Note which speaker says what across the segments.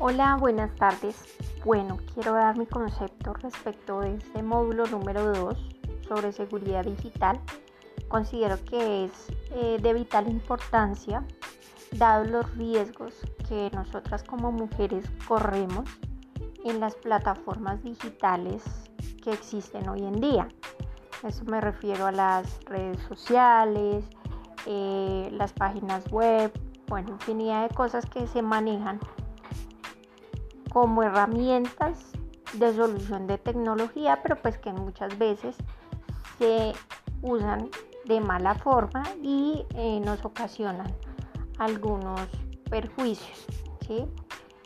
Speaker 1: Hola, buenas tardes. Bueno, quiero dar mi concepto respecto de este módulo número 2 sobre seguridad digital. Considero que es eh, de vital importancia, dados los riesgos que nosotras como mujeres corremos en las plataformas digitales que existen hoy en día. Eso me refiero a las redes sociales, eh, las páginas web, bueno, infinidad de cosas que se manejan como herramientas de solución de tecnología, pero pues que muchas veces se usan de mala forma y eh, nos ocasionan algunos perjuicios.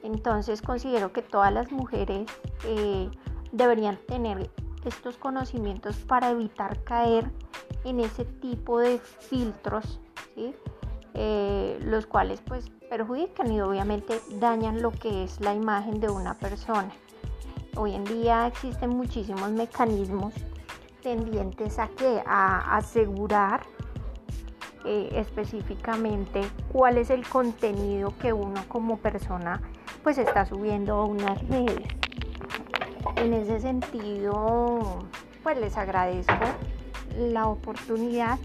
Speaker 1: Entonces considero que todas las mujeres eh, deberían tener estos conocimientos para evitar caer en ese tipo de filtros, eh, los cuales pues perjudican y obviamente dañan lo que es la imagen de una persona. Hoy en día existen muchísimos mecanismos tendientes a que a asegurar eh, específicamente cuál es el contenido que uno como persona pues está subiendo a unas redes. En ese sentido, pues les agradezco la oportunidad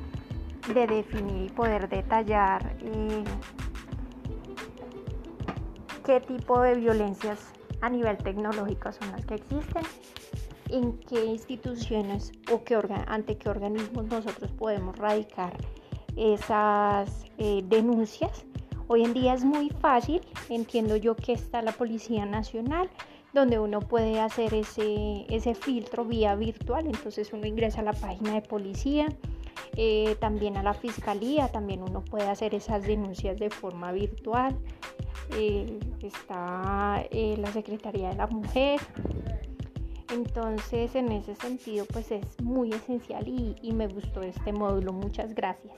Speaker 1: de definir y poder detallar eh, qué tipo de violencias a nivel tecnológico son las que existen, en qué instituciones o qué ante qué organismos nosotros podemos radicar esas eh, denuncias. Hoy en día es muy fácil, entiendo yo que está la Policía Nacional, donde uno puede hacer ese, ese filtro vía virtual, entonces uno ingresa a la página de policía, eh, también a la fiscalía, también uno puede hacer esas denuncias de forma virtual. Eh, está eh, la Secretaría de la Mujer. Entonces, en ese sentido, pues es muy esencial y me gustó este módulo. Muchas gracias.